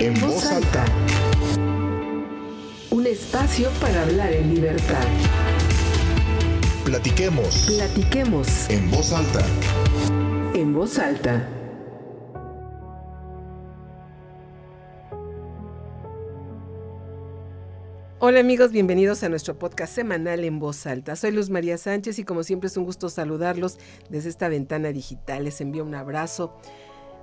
En voz alta. Un espacio para hablar en libertad. Platiquemos. Platiquemos. En voz alta. En voz alta. Hola amigos, bienvenidos a nuestro podcast semanal en voz alta. Soy Luz María Sánchez y como siempre es un gusto saludarlos desde esta ventana digital. Les envío un abrazo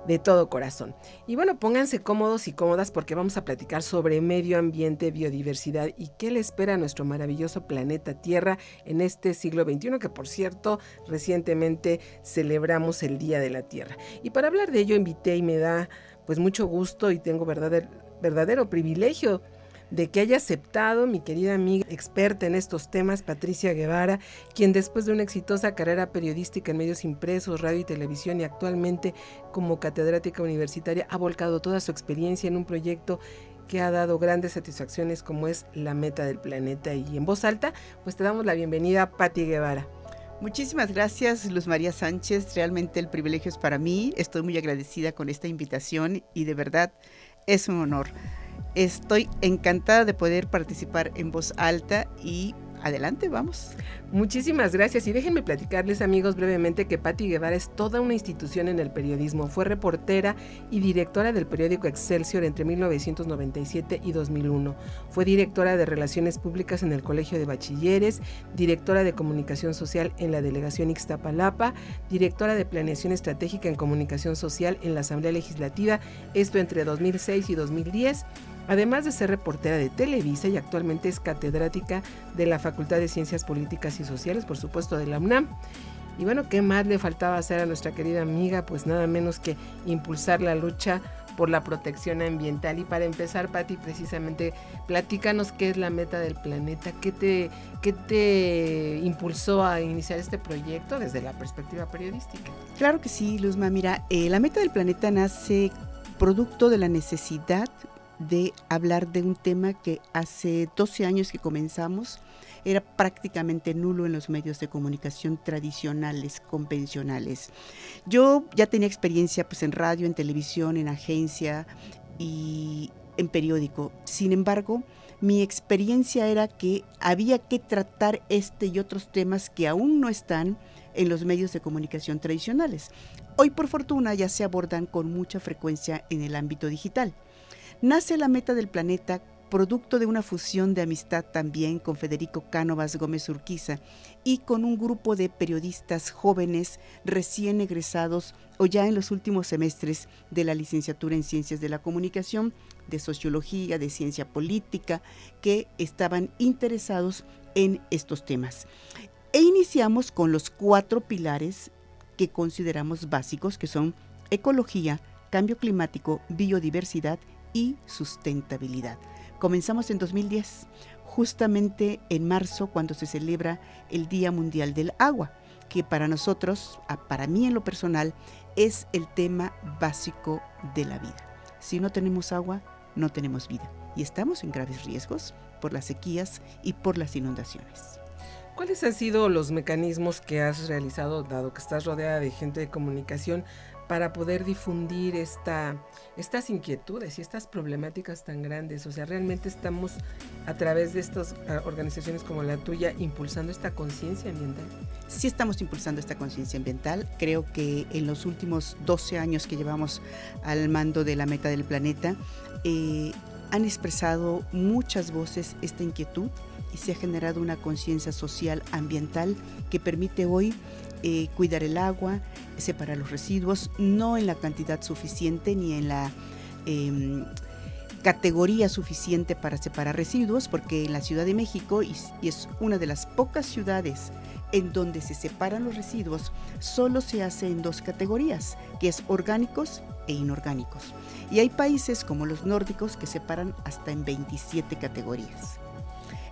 de todo corazón. Y bueno, pónganse cómodos y cómodas porque vamos a platicar sobre medio ambiente, biodiversidad y qué le espera a nuestro maravilloso planeta Tierra en este siglo XXI, que por cierto recientemente celebramos el Día de la Tierra. Y para hablar de ello invité y me da pues mucho gusto y tengo verdadero, verdadero privilegio de que haya aceptado mi querida amiga experta en estos temas, Patricia Guevara, quien después de una exitosa carrera periodística en medios impresos, radio y televisión y actualmente como catedrática universitaria, ha volcado toda su experiencia en un proyecto que ha dado grandes satisfacciones como es la meta del planeta. Y en voz alta, pues te damos la bienvenida Patti Guevara. Muchísimas gracias, Luz María Sánchez. Realmente el privilegio es para mí. Estoy muy agradecida con esta invitación y de verdad es un honor. Estoy encantada de poder participar en voz alta y adelante, vamos. Muchísimas gracias y déjenme platicarles amigos brevemente que Patti Guevara es toda una institución en el periodismo. Fue reportera y directora del periódico Excelsior entre 1997 y 2001. Fue directora de Relaciones Públicas en el Colegio de Bachilleres, directora de Comunicación Social en la Delegación Ixtapalapa, directora de Planeación Estratégica en Comunicación Social en la Asamblea Legislativa, esto entre 2006 y 2010 además de ser reportera de Televisa y actualmente es catedrática de la Facultad de Ciencias Políticas y Sociales, por supuesto de la UNAM. Y bueno, ¿qué más le faltaba hacer a nuestra querida amiga? Pues nada menos que impulsar la lucha por la protección ambiental. Y para empezar, Patti, precisamente, platícanos qué es la meta del planeta, qué te, qué te impulsó a iniciar este proyecto desde la perspectiva periodística. Claro que sí, Luzma. Mira, eh, la meta del planeta nace producto de la necesidad de hablar de un tema que hace 12 años que comenzamos era prácticamente nulo en los medios de comunicación tradicionales, convencionales. Yo ya tenía experiencia pues, en radio, en televisión, en agencia y en periódico. Sin embargo, mi experiencia era que había que tratar este y otros temas que aún no están en los medios de comunicación tradicionales. Hoy, por fortuna, ya se abordan con mucha frecuencia en el ámbito digital. Nace la meta del planeta producto de una fusión de amistad también con Federico Cánovas Gómez Urquiza y con un grupo de periodistas jóvenes recién egresados o ya en los últimos semestres de la licenciatura en Ciencias de la Comunicación, de Sociología, de Ciencia Política, que estaban interesados en estos temas. E iniciamos con los cuatro pilares que consideramos básicos, que son ecología, cambio climático, biodiversidad sustentabilidad. Comenzamos en 2010, justamente en marzo cuando se celebra el Día Mundial del Agua, que para nosotros, para mí en lo personal, es el tema básico de la vida. Si no tenemos agua, no tenemos vida y estamos en graves riesgos por las sequías y por las inundaciones. ¿Cuáles han sido los mecanismos que has realizado, dado que estás rodeada de gente de comunicación, para poder difundir esta, estas inquietudes y estas problemáticas tan grandes. O sea, realmente estamos a través de estas ah, organizaciones como la tuya impulsando esta conciencia ambiental. Sí estamos impulsando esta conciencia ambiental. Creo que en los últimos 12 años que llevamos al mando de la meta del planeta, eh, han expresado muchas voces esta inquietud y se ha generado una conciencia social ambiental que permite hoy eh, cuidar el agua, separar los residuos, no en la cantidad suficiente ni en la em, categoría suficiente para separar residuos, porque en la Ciudad de México, y, es una de las pocas ciudades en donde se separan los residuos, solo se hace en dos categorías, que es orgánicos e inorgánicos. Y hay países como los nórdicos que separan hasta en 27 categorías.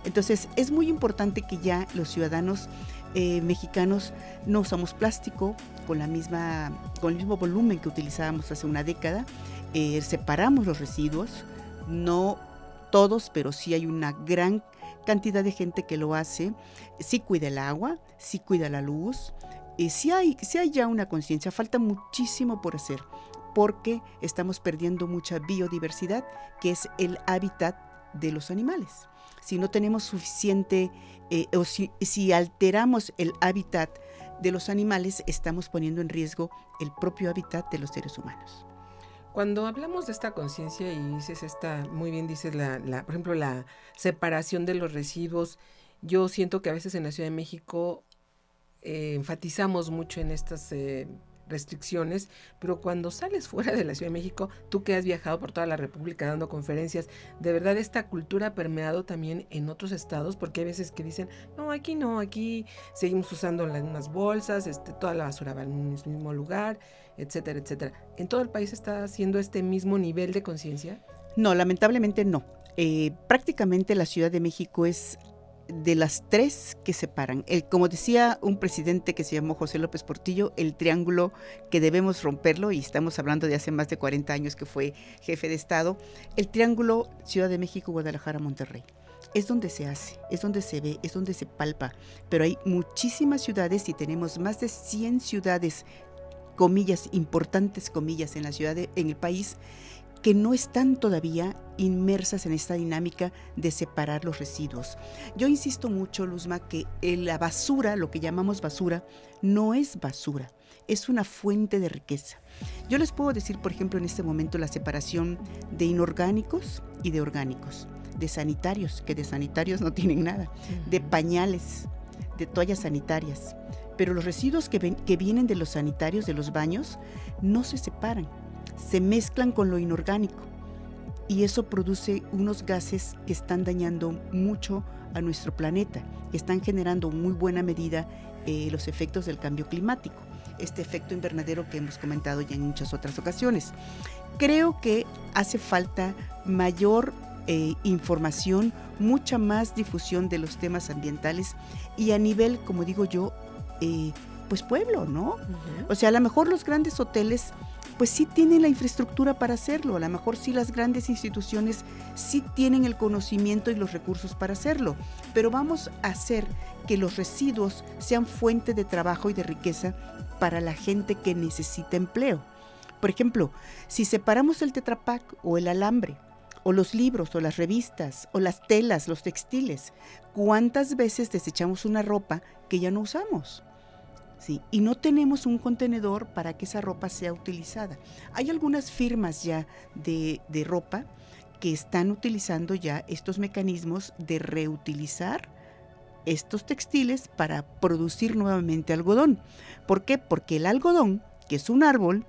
Entonces es muy importante que ya los ciudadanos eh, mexicanos no usamos plástico con, la misma, con el mismo volumen que utilizábamos hace una década. Eh, separamos los residuos, no todos, pero sí hay una gran cantidad de gente que lo hace. Sí cuida el agua, sí cuida la luz. y sí, hay, sí hay ya una conciencia, falta muchísimo por hacer porque estamos perdiendo mucha biodiversidad, que es el hábitat de los animales. Si no tenemos suficiente, eh, o si, si alteramos el hábitat de los animales, estamos poniendo en riesgo el propio hábitat de los seres humanos. Cuando hablamos de esta conciencia y dices esta, muy bien dices la, la, por ejemplo, la separación de los residuos, yo siento que a veces en la Ciudad de México eh, enfatizamos mucho en estas eh, restricciones, pero cuando sales fuera de la Ciudad de México, tú que has viajado por toda la República dando conferencias, de verdad esta cultura ha permeado también en otros estados, porque hay veces que dicen, no, aquí no, aquí seguimos usando las mismas bolsas, este, toda la basura va un mismo lugar, etcétera, etcétera. ¿En todo el país está haciendo este mismo nivel de conciencia? No, lamentablemente no. Eh, prácticamente la Ciudad de México es de las tres que separan. El, como decía un presidente que se llamó José López Portillo, el triángulo que debemos romperlo, y estamos hablando de hace más de 40 años que fue jefe de Estado, el triángulo Ciudad de México, Guadalajara, Monterrey. Es donde se hace, es donde se ve, es donde se palpa, pero hay muchísimas ciudades y tenemos más de 100 ciudades, comillas, importantes comillas en la ciudad, en el país, que no están todavía inmersas en esta dinámica de separar los residuos. Yo insisto mucho, Luzma, que la basura, lo que llamamos basura, no es basura, es una fuente de riqueza. Yo les puedo decir, por ejemplo, en este momento la separación de inorgánicos y de orgánicos, de sanitarios, que de sanitarios no tienen nada, de pañales, de toallas sanitarias. Pero los residuos que, ven, que vienen de los sanitarios, de los baños, no se separan se mezclan con lo inorgánico y eso produce unos gases que están dañando mucho a nuestro planeta, que están generando en muy buena medida eh, los efectos del cambio climático, este efecto invernadero que hemos comentado ya en muchas otras ocasiones. Creo que hace falta mayor eh, información, mucha más difusión de los temas ambientales y a nivel, como digo yo, eh, pues pueblo, ¿no? O sea, a lo mejor los grandes hoteles pues sí tienen la infraestructura para hacerlo, a lo mejor sí las grandes instituciones sí tienen el conocimiento y los recursos para hacerlo, pero vamos a hacer que los residuos sean fuente de trabajo y de riqueza para la gente que necesita empleo. Por ejemplo, si separamos el tetrapac o el alambre, o los libros, o las revistas, o las telas, los textiles, ¿cuántas veces desechamos una ropa que ya no usamos? Y no tenemos un contenedor para que esa ropa sea utilizada. Hay algunas firmas ya de, de ropa que están utilizando ya estos mecanismos de reutilizar estos textiles para producir nuevamente algodón. ¿Por qué? Porque el algodón, que es un árbol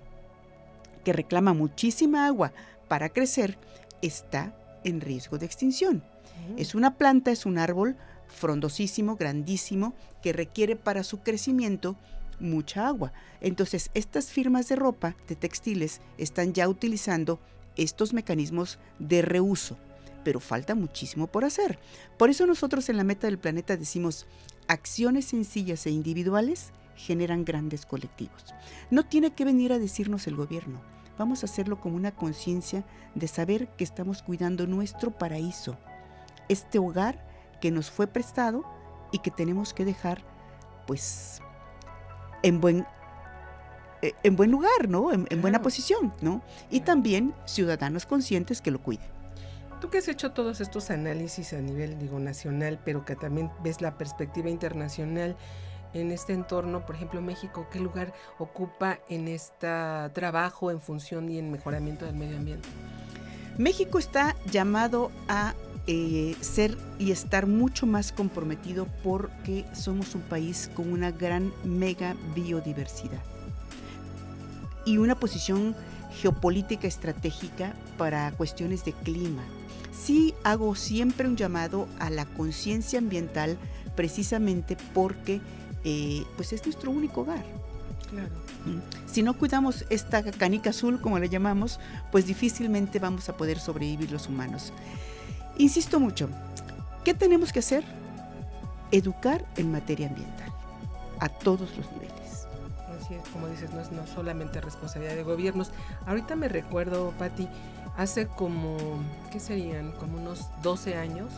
que reclama muchísima agua para crecer, está en riesgo de extinción. Mm. Es una planta, es un árbol frondosísimo, grandísimo, que requiere para su crecimiento mucha agua. Entonces, estas firmas de ropa, de textiles, están ya utilizando estos mecanismos de reuso, pero falta muchísimo por hacer. Por eso nosotros en la meta del planeta decimos, acciones sencillas e individuales generan grandes colectivos. No tiene que venir a decirnos el gobierno, vamos a hacerlo con una conciencia de saber que estamos cuidando nuestro paraíso, este hogar que nos fue prestado y que tenemos que dejar pues en buen, eh, en buen lugar, ¿no? En, buena posición, ¿no? Y también ciudadanos conscientes que lo cuiden. Tú que has hecho todos estos análisis a nivel, digo, nacional, pero que también ves la perspectiva internacional en este entorno, por ejemplo, México, ¿qué lugar ocupa en este trabajo en función y en mejoramiento del medio ambiente? México está llamado a eh, ser y estar mucho más comprometido porque somos un país con una gran mega biodiversidad y una posición geopolítica estratégica para cuestiones de clima. Sí hago siempre un llamado a la conciencia ambiental precisamente porque eh, pues es nuestro único hogar. Claro. Mm. Si no cuidamos esta canica azul, como le llamamos, pues difícilmente vamos a poder sobrevivir los humanos. Insisto mucho, ¿qué tenemos que hacer? Educar en materia ambiental, a todos los niveles. Así es, como dices, no es solamente responsabilidad de gobiernos. Ahorita me recuerdo, Patti, hace como, ¿qué serían? Como unos 12 años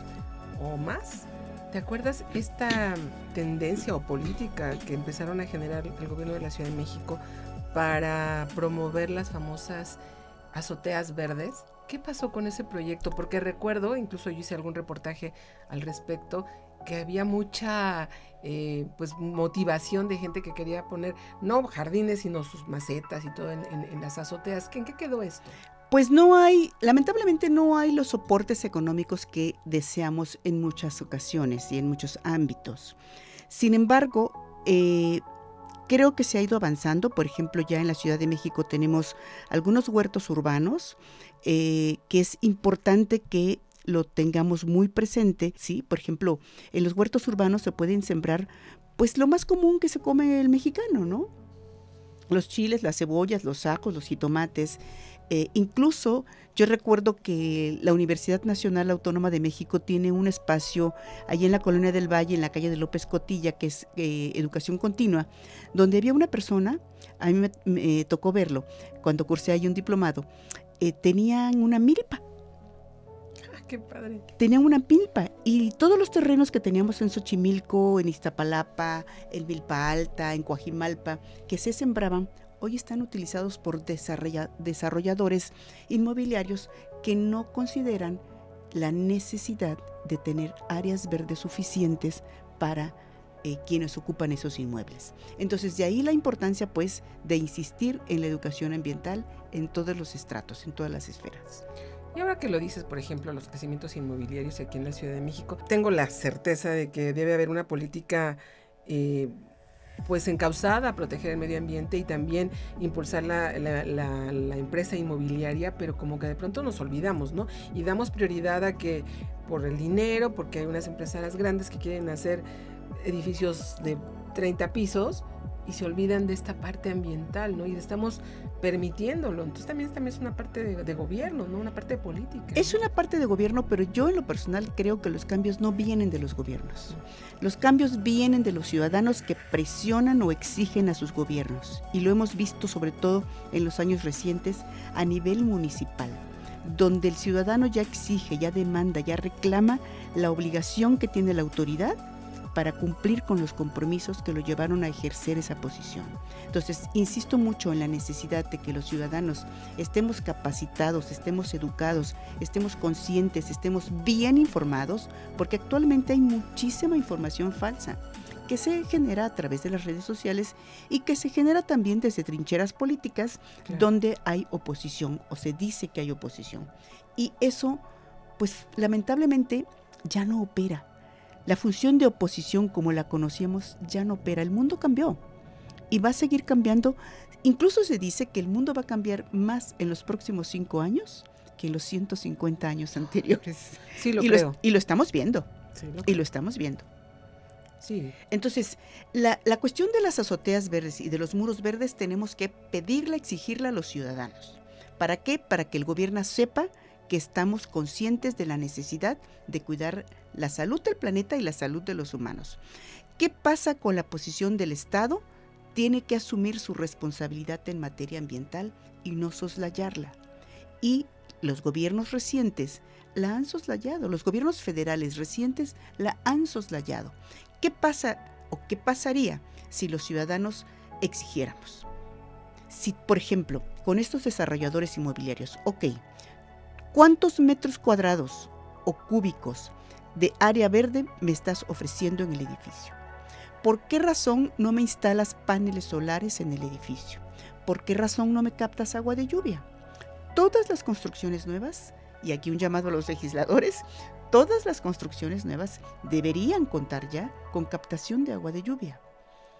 o más. ¿Te acuerdas esta tendencia o política que empezaron a generar el gobierno de la Ciudad de México para promover las famosas azoteas verdes. ¿Qué pasó con ese proyecto? Porque recuerdo, incluso yo hice algún reportaje al respecto, que había mucha eh, pues motivación de gente que quería poner no jardines sino sus macetas y todo en, las azoteas. ¿En qué quedó esto? Pues no hay, lamentablemente no hay los soportes económicos que deseamos en muchas ocasiones y en muchos ámbitos. Sin embargo, eh, creo que se ha ido avanzando. Por ejemplo, ya en la Ciudad de México tenemos algunos huertos urbanos eh, que es importante que lo tengamos muy presente, ¿sí? Por ejemplo, en los huertos urbanos se pueden sembrar, pues lo más común que se come el mexicano, ¿no? Los chiles, las cebollas, los ajos, los jitomates. Eh, incluso yo recuerdo que la Universidad Nacional Autónoma de México tiene un espacio ahí en la Colonia del Valle, en la calle de López Cotilla, que es eh, educación continua, donde había una persona, a mí me, tocó verlo, cuando cursé ahí un diplomado, eh, tenían una milpa Qué padre. Tenían una milpa y todos los terrenos que teníamos en Xochimilco, en Iztapalapa, en Milpa Alta, en Coajimalpa, que se sembraban, hoy están utilizados por desarrolladores inmobiliarios que no consideran la necesidad de tener áreas verdes suficientes para eh, quienes ocupan esos inmuebles. Entonces, de ahí la importancia, pues, de insistir en la educación ambiental en todos los estratos, en todas las esferas. Y ahora que lo dices, por ejemplo, los crecimientos inmobiliarios aquí en la Ciudad de México, tengo la certeza de que debe haber una política eh, pues encausada a proteger el medio ambiente y también impulsar la, la, empresa inmobiliaria, pero como que de pronto nos olvidamos, ¿no? Y damos prioridad a que por el dinero, porque hay unas empresas grandes que quieren hacer edificios de 30 pisos, y se olvidan de esta parte ambiental, ¿no? Y estamos permitiéndolo. Entonces también, también es una parte de, gobierno, ¿no? Una parte de política. Es una parte de gobierno, pero yo en lo personal creo que los cambios no vienen de los gobiernos. Los cambios vienen de los ciudadanos que presionan o exigen a sus gobiernos. Y lo hemos visto sobre todo en los años recientes a nivel municipal donde el ciudadano ya exige, ya demanda, ya reclama la obligación que tiene la autoridad para cumplir con los compromisos que lo llevaron a ejercer esa posición. Entonces, insisto mucho en la necesidad de que los ciudadanos estemos capacitados, estemos educados, estemos conscientes, estemos bien informados, porque actualmente hay muchísima información falsa que se genera a través de las redes sociales y que se genera también desde trincheras políticas donde hay oposición o se dice que hay oposición. Y eso, pues lamentablemente, ya no opera. La función de oposición como la conocíamos ya no opera. El mundo cambió y va a seguir cambiando. Incluso se dice que el mundo va a cambiar más en los próximos cinco años que en los 150 años anteriores. Sí, lo y creo. y lo estamos viendo. y lo estamos viendo. Sí. Entonces, la, la, cuestión de las azoteas verdes y de los muros verdes tenemos que pedirla, exigirla a los ciudadanos. ¿Para qué? Para que el gobierno sepa que estamos conscientes de la necesidad de cuidar la salud del planeta y la salud de los humanos. ¿Qué pasa con la posición del Estado? Tiene que asumir su responsabilidad en materia ambiental y no soslayarla. Y los gobiernos recientes la han soslayado, los gobiernos federales recientes la han soslayado. ¿Qué pasa o qué pasaría si los ciudadanos exigiéramos? Si, por ejemplo, con estos desarrolladores inmobiliarios, ok, ¿Cuántos metros cuadrados o cúbicos de área verde me estás ofreciendo en el edificio? ¿Por qué razón no me instalas paneles solares en el edificio? ¿Por qué razón no me captas agua de lluvia? Todas las construcciones nuevas, y aquí un llamado a los legisladores, todas las construcciones nuevas deberían contar ya con captación de agua de lluvia.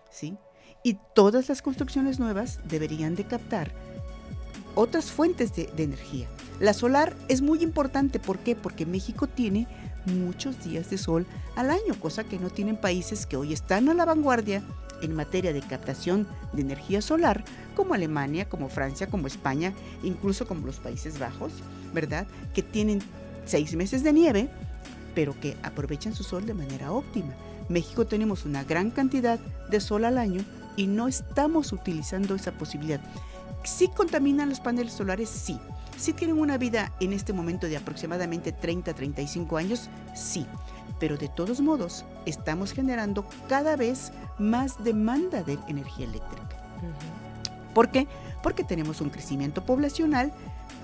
¿Sí? Y todas las construcciones nuevas deberían de captar otras fuentes de, energía. La solar es muy importante, ¿por qué? Porque México tiene muchos días de sol al año, cosa que no tienen países que hoy están a la vanguardia en materia de captación de energía solar, como Alemania, como Francia, como España, incluso como los Países Bajos, ¿verdad? Que tienen seis meses de nieve, pero que aprovechan su sol de manera óptima. México tenemos una gran cantidad de sol al año y no estamos utilizando esa posibilidad. ¿Sí contaminan los paneles solares? Sí. ¿Sí tienen una vida en este momento de aproximadamente 30, 35 años? Sí. Pero de todos modos, estamos generando cada vez más demanda de energía eléctrica. ¿Por qué? Porque tenemos un crecimiento poblacional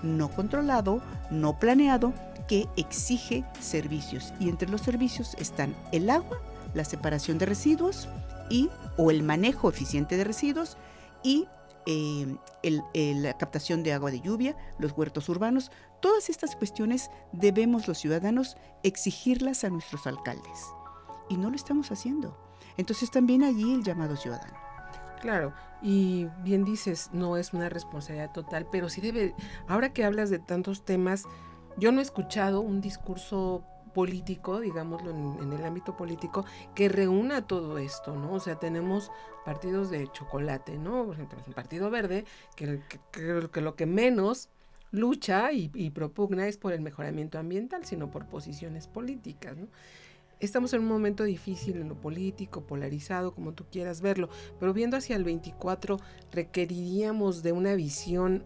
no controlado, no planeado, que exige servicios. Y entre los servicios están el agua, la separación de residuos y o el manejo eficiente de residuos y eh, la captación de agua de lluvia, los huertos urbanos. Todas estas cuestiones debemos los ciudadanos exigirlas a nuestros alcaldes. Y no lo estamos haciendo. Entonces también allí el llamado ciudadano. Claro, y bien dices, no es una responsabilidad total, pero sí debe, ahora que hablas de tantos temas, yo no he escuchado un discurso político, digámoslo en, el ámbito político, que reúna todo esto, ¿no? O sea, tenemos partidos de chocolate, ¿no? Por ejemplo, un partido verde que, que, lo que menos lucha y, y, propugna es por el mejoramiento ambiental, sino por posiciones políticas, ¿no? Estamos en un momento difícil en lo político, polarizado, como tú quieras verlo, pero viendo hacia el 24 requeriríamos de una visión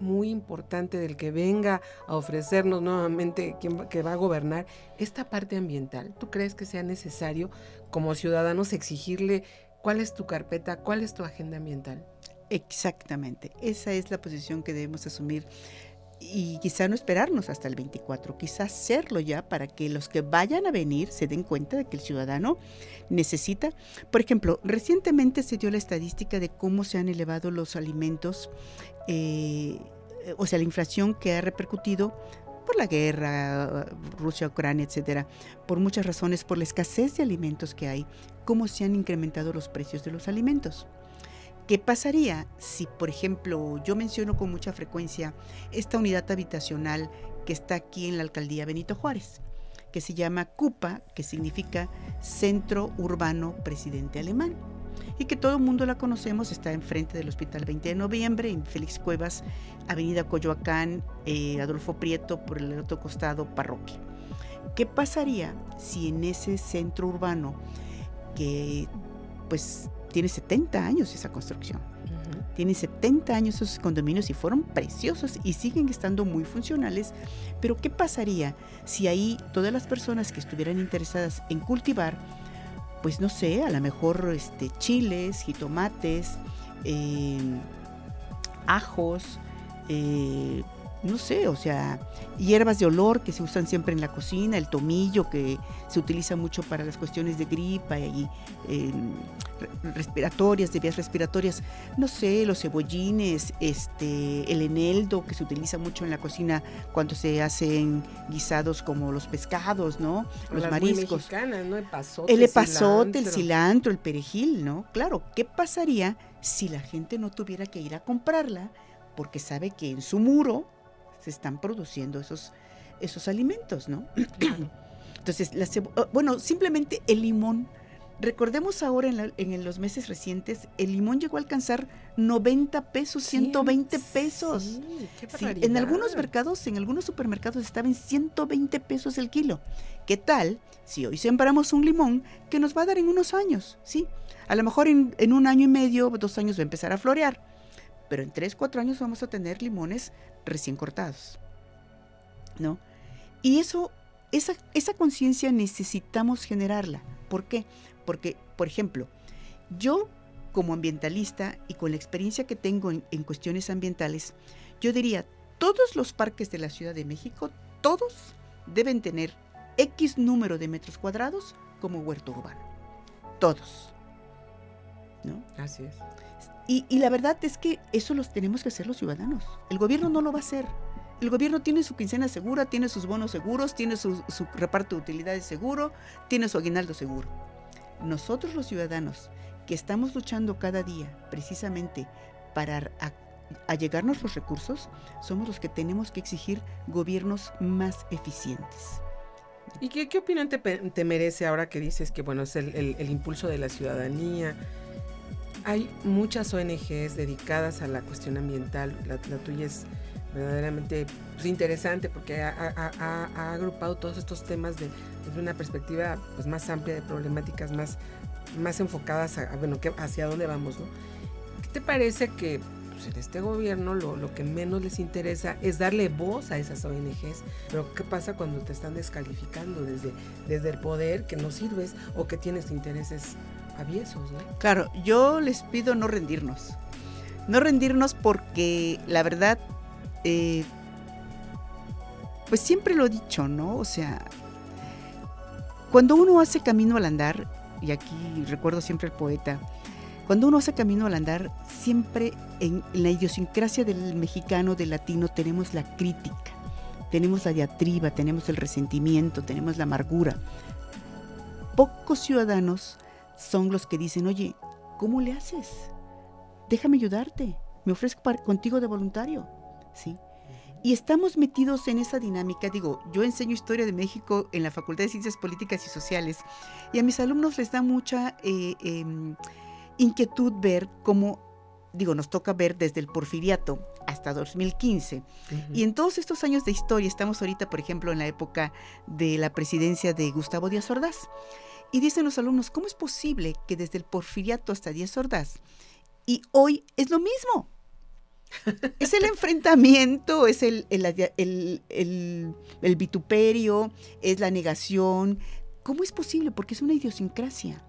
muy importante del que venga a ofrecernos nuevamente quien que va a gobernar esta parte ambiental. ¿Tú crees que sea necesario como ciudadanos exigirle cuál es tu carpeta, cuál es tu agenda ambiental? Exactamente, esa es la posición que debemos asumir y quizá no esperarnos hasta el 24, quizá hacerlo ya para que los que vayan a venir se den cuenta de que el ciudadano necesita. Por ejemplo, recientemente se dio la estadística de cómo se han elevado los alimentos, eh, o sea, la inflación que ha repercutido por la guerra, Rusia, Ucrania, etcétera, por muchas razones, por la escasez de alimentos que hay, cómo se han incrementado los precios de los alimentos. ¿Qué pasaría si, por ejemplo, yo menciono con mucha frecuencia esta unidad habitacional que está aquí en la alcaldía Benito Juárez, que se llama CUPA, que significa Centro Urbano Presidente Alemán? Y que todo el mundo la conocemos, está enfrente del Hospital 20 de Noviembre, en Félix Cuevas, Avenida Coyoacán, eh, Adolfo Prieto, por el otro costado, Parroquia. ¿Qué pasaría si en ese centro urbano, que pues tiene 70 años esa construcción. Tiene 70 años esos condominios y fueron preciosos y siguen estando muy funcionales. Pero ¿qué pasaría si ahí todas las personas que estuvieran interesadas en cultivar, pues no sé, a lo mejor este, chiles, jitomates, eh, ajos, eh, no sé, o sea, hierbas de olor que se usan siempre en la cocina, el tomillo que se utiliza mucho para las cuestiones de gripa y eh, respiratorias, de vías respiratorias, no sé, los cebollines, este, el eneldo que se utiliza mucho en la cocina cuando se hacen guisados como los pescados, ¿no? Los mariscos. ¿no? El pasote, el epazote, el cilantro, el perejil, ¿no? Claro, ¿qué pasaría si la gente no tuviera que ir a comprarla? Porque sabe que en su muro se están produciendo esos, esos alimentos, ¿no? Entonces, la oh, bueno, simplemente el limón. Recordemos ahora en, los meses recientes, el limón llegó a alcanzar 90 pesos, 120 pesos. Sí, en algunos mercados, en algunos supermercados estaba en 120 pesos el kilo. ¿Qué tal si hoy sembramos un limón que nos va a dar en unos años? Sí, a lo mejor en, en un año y medio, dos años va a empezar a florear pero en 3, 4 años vamos a tener limones recién cortados. ¿No? Y eso, esa, esa conciencia necesitamos generarla. ¿Por qué? Porque, por ejemplo, yo como ambientalista y con la experiencia que tengo en, cuestiones ambientales, yo diría, todos los parques de la Ciudad de México, todos deben tener X número de metros cuadrados como huerto urbano. Todos. ¿No? Así es. Y, la verdad es que eso los tenemos que hacer los ciudadanos. El gobierno no lo va a hacer. El gobierno tiene su quincena segura, tiene sus bonos seguros, tiene su, reparto de utilidades seguro, tiene su aguinaldo seguro. Nosotros los ciudadanos que estamos luchando cada día precisamente para allegarnos los recursos, somos los que tenemos que exigir gobiernos más eficientes. ¿Y qué, qué opinión te, merece ahora que dices que bueno es el impulso de la ciudadanía? Hay muchas ONGs dedicadas a la cuestión ambiental. La, tuya es verdaderamente pues, interesante porque ha, agrupado todos estos temas de, desde una perspectiva pues, más amplia de problemáticas más, más enfocadas bueno, hacia dónde vamos. ¿no? ¿Qué te parece que pues, en este gobierno lo, lo, que menos les interesa es darle voz a esas ONGs? Pero ¿qué pasa cuando te están descalificando desde, desde el poder que no sirves o que tienes intereses aviesos, Claro, yo les pido no rendirnos. No rendirnos porque la verdad, eh, pues siempre lo he dicho, ¿no? O sea, cuando uno hace camino al andar, y aquí recuerdo siempre el poeta, cuando uno hace camino al andar, siempre en la idiosincrasia del mexicano, del latino, tenemos la crítica, tenemos la diatriba, tenemos el resentimiento, tenemos la amargura. Pocos ciudadanos son los que dicen, oye, ¿cómo le haces? Déjame ayudarte, me ofrezco contigo de voluntario. ¿Sí? Y estamos metidos en esa dinámica. Digo, yo enseño historia de México en la Facultad de Ciencias Políticas y Sociales y a mis alumnos les da mucha eh, em, inquietud ver cómo, digo, nos toca ver desde el porfiriato hasta 2015. Y en todos estos años de historia, estamos ahorita, por ejemplo, en la época de la presidencia de Gustavo Díaz Ordaz. Y dicen los alumnos, ¿cómo es posible que desde el porfiriato hasta Díaz Ordaz y hoy es lo mismo? es el enfrentamiento, es el, el, vituperio, es la negación. ¿Cómo es posible? Porque es una idiosincrasia.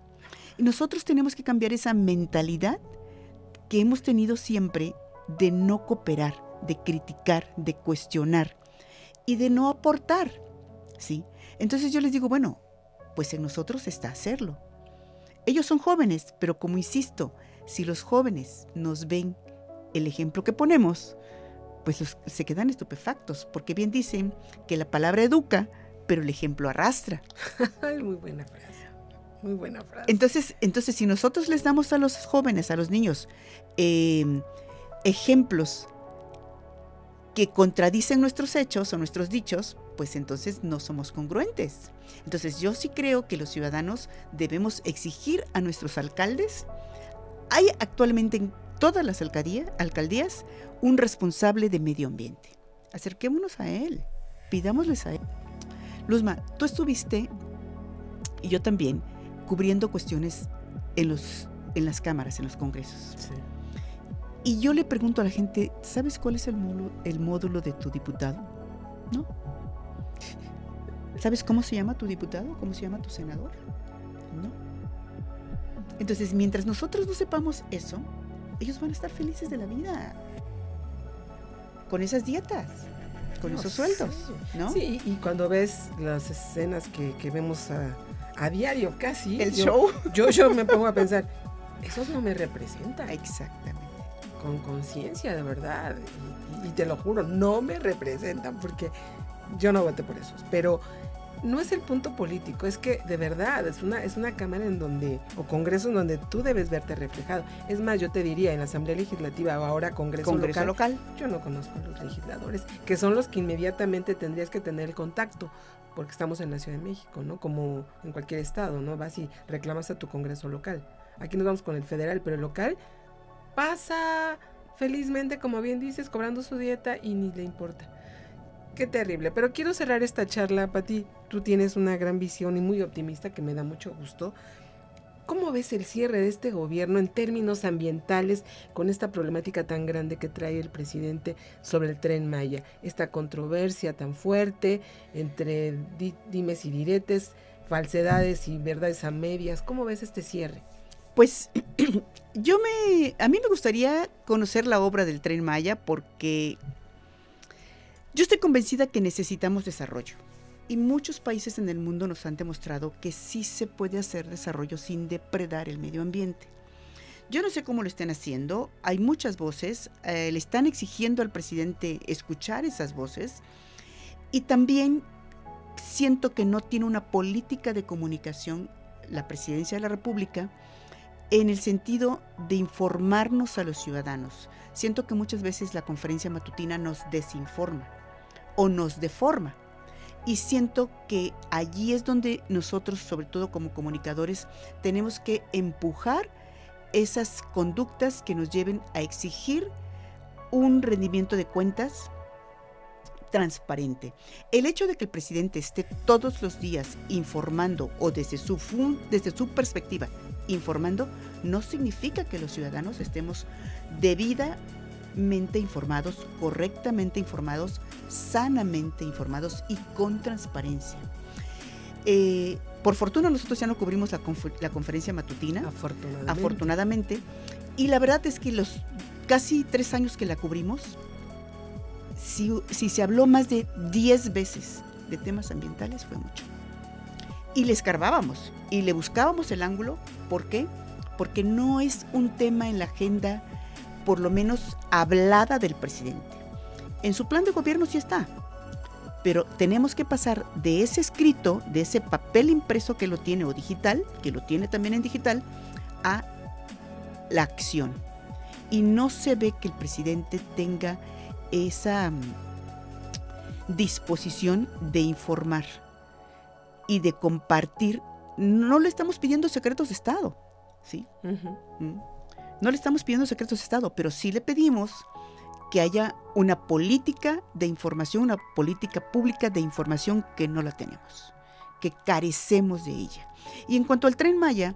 Y nosotros tenemos que cambiar esa mentalidad que hemos tenido siempre de no cooperar, de criticar, de cuestionar y de no aportar. ¿sí? Entonces yo les digo, bueno, pues en nosotros está hacerlo. Ellos son jóvenes, pero como insisto, si los jóvenes nos ven el ejemplo que ponemos, pues se quedan estupefactos, porque bien dicen que la palabra educa, pero el ejemplo arrastra. Muy buena frase. Muy buena frase. Entonces, entonces, si nosotros les damos a los jóvenes, a los niños, em, ejemplos que contradicen nuestros hechos o nuestros dichos, pues entonces no somos congruentes. Entonces yo sí creo que los ciudadanos debemos exigir a nuestros alcaldes. Hay actualmente en todas las alcaldías un responsable de medio ambiente. Acerquémonos a él, pidámosles a él. Luzma, tú estuviste, y yo también, cubriendo cuestiones en, los, en las cámaras, en los congresos. Y yo le pregunto a la gente, ¿sabes cuál es el módulo, el módulo de tu diputado? ¿No? ¿Sabes cómo se llama tu diputado? ¿Cómo se llama tu senador? ¿No? Entonces, mientras nosotros no sepamos eso, ellos van a estar felices de la vida. Con esas dietas, con esos sueldos, ¿no? Sí, y cuando ves las escenas que, vemos a, diario casi. El show. Yo, yo me pongo a pensar, esos no me representan. Exactamente. Con conciencia, de verdad. Y, y, te lo juro, no me representan porque yo no voté por esos. Pero no es el punto político, es que de verdad es una, es una cámara en donde, o congreso en donde tú debes verte reflejado. Es más, yo te diría, en la Asamblea Legislativa o ahora Congreso, local, local, yo no conozco a los legisladores, que son los que inmediatamente tendrías que tener el contacto, porque estamos en la Ciudad de México, ¿no? Como en cualquier estado, ¿no? Vas y reclamas a tu Congreso local. Aquí nos vamos con el federal, pero el local pasa felizmente, como bien dices, cobrando su dieta y ni le importa. Qué terrible. Pero quiero cerrar esta charla, Pati. Tú tienes una gran visión y muy optimista que me da mucho gusto. ¿Cómo ves el cierre de este gobierno en términos ambientales con esta problemática tan grande que trae el presidente sobre el tren Maya? Esta controversia tan fuerte entre dimes y diretes, falsedades y verdades a medias. ¿Cómo ves este cierre? Pues yo me, a mí me gustaría conocer la obra del tren Maya porque yo estoy convencida que necesitamos desarrollo y muchos países en el mundo nos han demostrado que sí se puede hacer desarrollo sin depredar el medio ambiente. Yo no sé cómo lo estén haciendo, hay muchas voces, eh, le están exigiendo al presidente escuchar esas voces y también siento que no tiene una política de comunicación la presidencia de la República en el sentido de informarnos a los ciudadanos. Siento que muchas veces la conferencia matutina nos desinforma o nos deforma. Y siento que allí es donde nosotros, sobre todo como comunicadores, tenemos que empujar esas conductas que nos lleven a exigir un rendimiento de cuentas transparente. El hecho de que el presidente esté todos los días informando o desde su, desde su perspectiva informando, no significa que los ciudadanos estemos debida informados, correctamente informados, sanamente informados y con transparencia. Eh, por fortuna nosotros ya no cubrimos la, conferencia matutina, afortunadamente. afortunadamente. Y la verdad es que los casi tres años que la cubrimos, si, si se habló más de 10 veces de temas ambientales, fue mucho. Y le escarbábamos y le buscábamos el ángulo. ¿Por qué? Porque no es un tema en la agenda, por lo menos hablada del presidente. En su plan de gobierno sí está, pero tenemos que pasar de ese escrito, de ese papel impreso que lo tiene o digital, que lo tiene también en digital, a la acción. Y no se ve que el presidente tenga esa mm, disposición de informar y de compartir. No le estamos pidiendo secretos de Estado, ¿sí? Mm. No le estamos pidiendo secretos de Estado, pero sí le pedimos que haya una política de información, una política pública de información que no la tenemos, que carecemos de ella. Y en cuanto al tren Maya,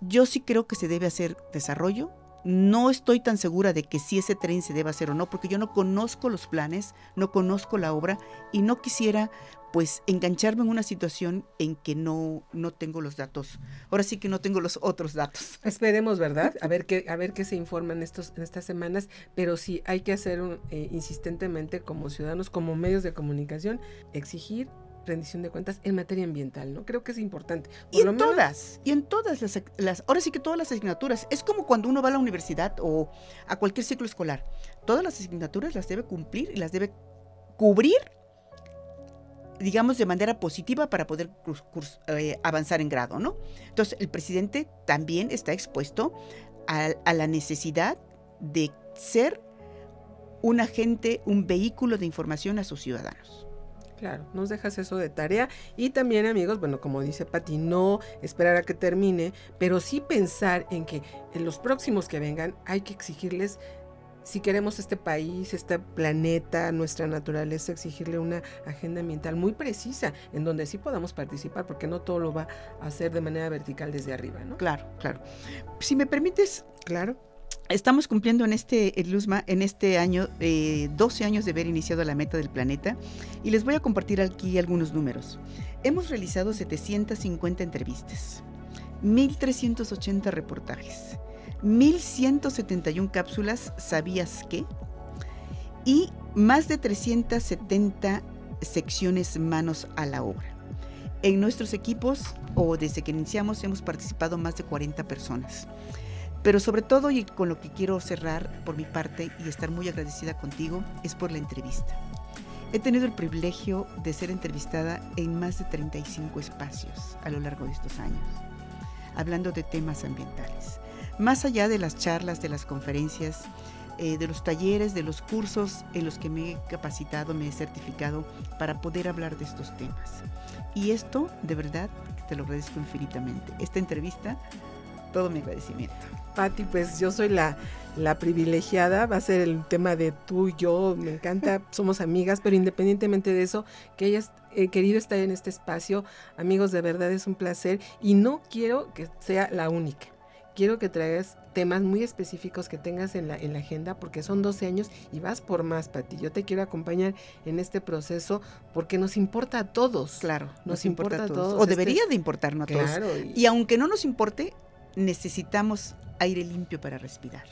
yo sí creo que se debe hacer desarrollo. No estoy tan segura de que si ese tren se debe hacer o no, porque yo no conozco los planes, no conozco la obra y no quisiera pues engancharme en una situación en que no, no tengo los datos. Ahora sí que no tengo los otros datos. Esperemos, ¿verdad? A ver qué, a ver qué se informan estos, en estas semanas, pero sí hay que hacer eh, insistentemente como ciudadanos, como medios de comunicación, exigir rendición de cuentas en materia ambiental, ¿no? Creo que es importante. y en todas, y en todas las, las, ahora sí que todas las asignaturas, es como cuando uno va a la universidad o a cualquier ciclo escolar, todas las asignaturas las debe cumplir y las debe cubrir digamos, de manera positiva para poder eh, avanzar en grado, ¿no? Entonces, el presidente también está expuesto a, la necesidad de ser un agente, un vehículo de información a sus ciudadanos. Claro, nos dejas eso de tarea y también amigos, bueno, como dice Pati, no esperar a que termine, pero sí pensar en que en los próximos que vengan hay que exigirles si queremos este país, este planeta, nuestra naturaleza, exigirle una agenda ambiental muy precisa, en donde sí podamos participar, porque no todo lo va a hacer de manera vertical desde arriba, ¿no? Claro, claro. Si me permites, claro. Estamos cumpliendo en este, Luzma, en este año, 12 eh, años de haber iniciado la meta del planeta y les voy a compartir aquí algunos números. Hemos realizado 750 entrevistas, 1.380 reportajes, 1171 cápsulas, ¿sabías qué? Y más de 370 secciones manos a la obra. En nuestros equipos, o desde que iniciamos, hemos participado más de 40 personas. Pero sobre todo, y con lo que quiero cerrar por mi parte y estar muy agradecida contigo, es por la entrevista. He tenido el privilegio de ser entrevistada en más de 35 espacios a lo largo de estos años, hablando de temas ambientales más allá de las charlas, de las conferencias, eh, de los talleres, de los cursos en los que me he capacitado, me he certificado para poder hablar de estos temas. Y esto, de verdad, te lo agradezco infinitamente. Esta entrevista, todo mi agradecimiento. Patti, pues yo soy la, la privilegiada, va a ser el tema de tú y yo, me encanta, somos amigas, pero independientemente de eso, que hayas eh, querido estar en este espacio, amigos, de verdad es un placer y no quiero que sea la única quiero que traigas temas muy específicos que tengas en la, en la agenda porque son 12 años y vas por más, Pati. Yo te quiero acompañar en este proceso porque nos importa a todos. Claro, nos, importa, a todos. O este debería de importarnos a todos. Y... y aunque no nos importe, necesitamos aire limpio para respirar.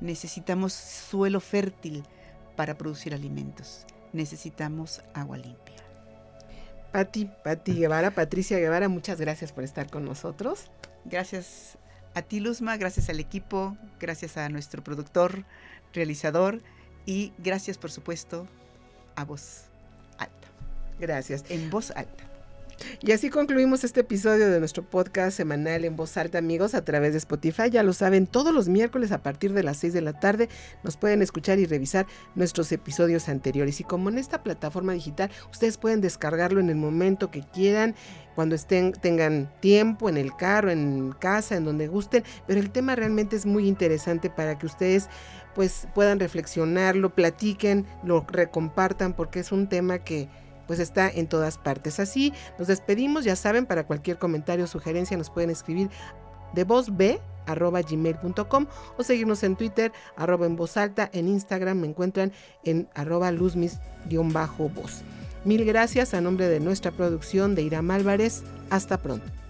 Necesitamos suelo fértil para producir alimentos. Necesitamos agua limpia. Pati, Pati Guevara, Patricia Guevara, muchas gracias por estar con nosotros. Gracias a ti, Luzma, gracias al equipo, gracias a nuestro productor, realizador y gracias, por supuesto, a Voz Alta. Gracias. En Voz Alta. Y así concluimos este episodio de nuestro podcast semanal en voz alta, amigos, a través de Spotify. Ya lo saben, todos los miércoles a partir de las 6 de la tarde nos pueden escuchar y revisar nuestros episodios anteriores. Y como en esta plataforma digital, ustedes pueden descargarlo en el momento que quieran, cuando estén, tengan tiempo, en el carro, en casa, en donde gusten. Pero el tema realmente es muy interesante para que ustedes pues puedan reflexionarlo, platiquen, lo recompartan, porque es un tema que pues está en todas partes. Así nos despedimos, ya saben, para cualquier comentario o sugerencia nos pueden escribir de voz b arroba gmail.com o seguirnos en Twitter arroba en voz alta, en Instagram me encuentran en arroba luzmis-voz. Mil gracias a nombre de nuestra producción de Iram Álvarez. Hasta pronto.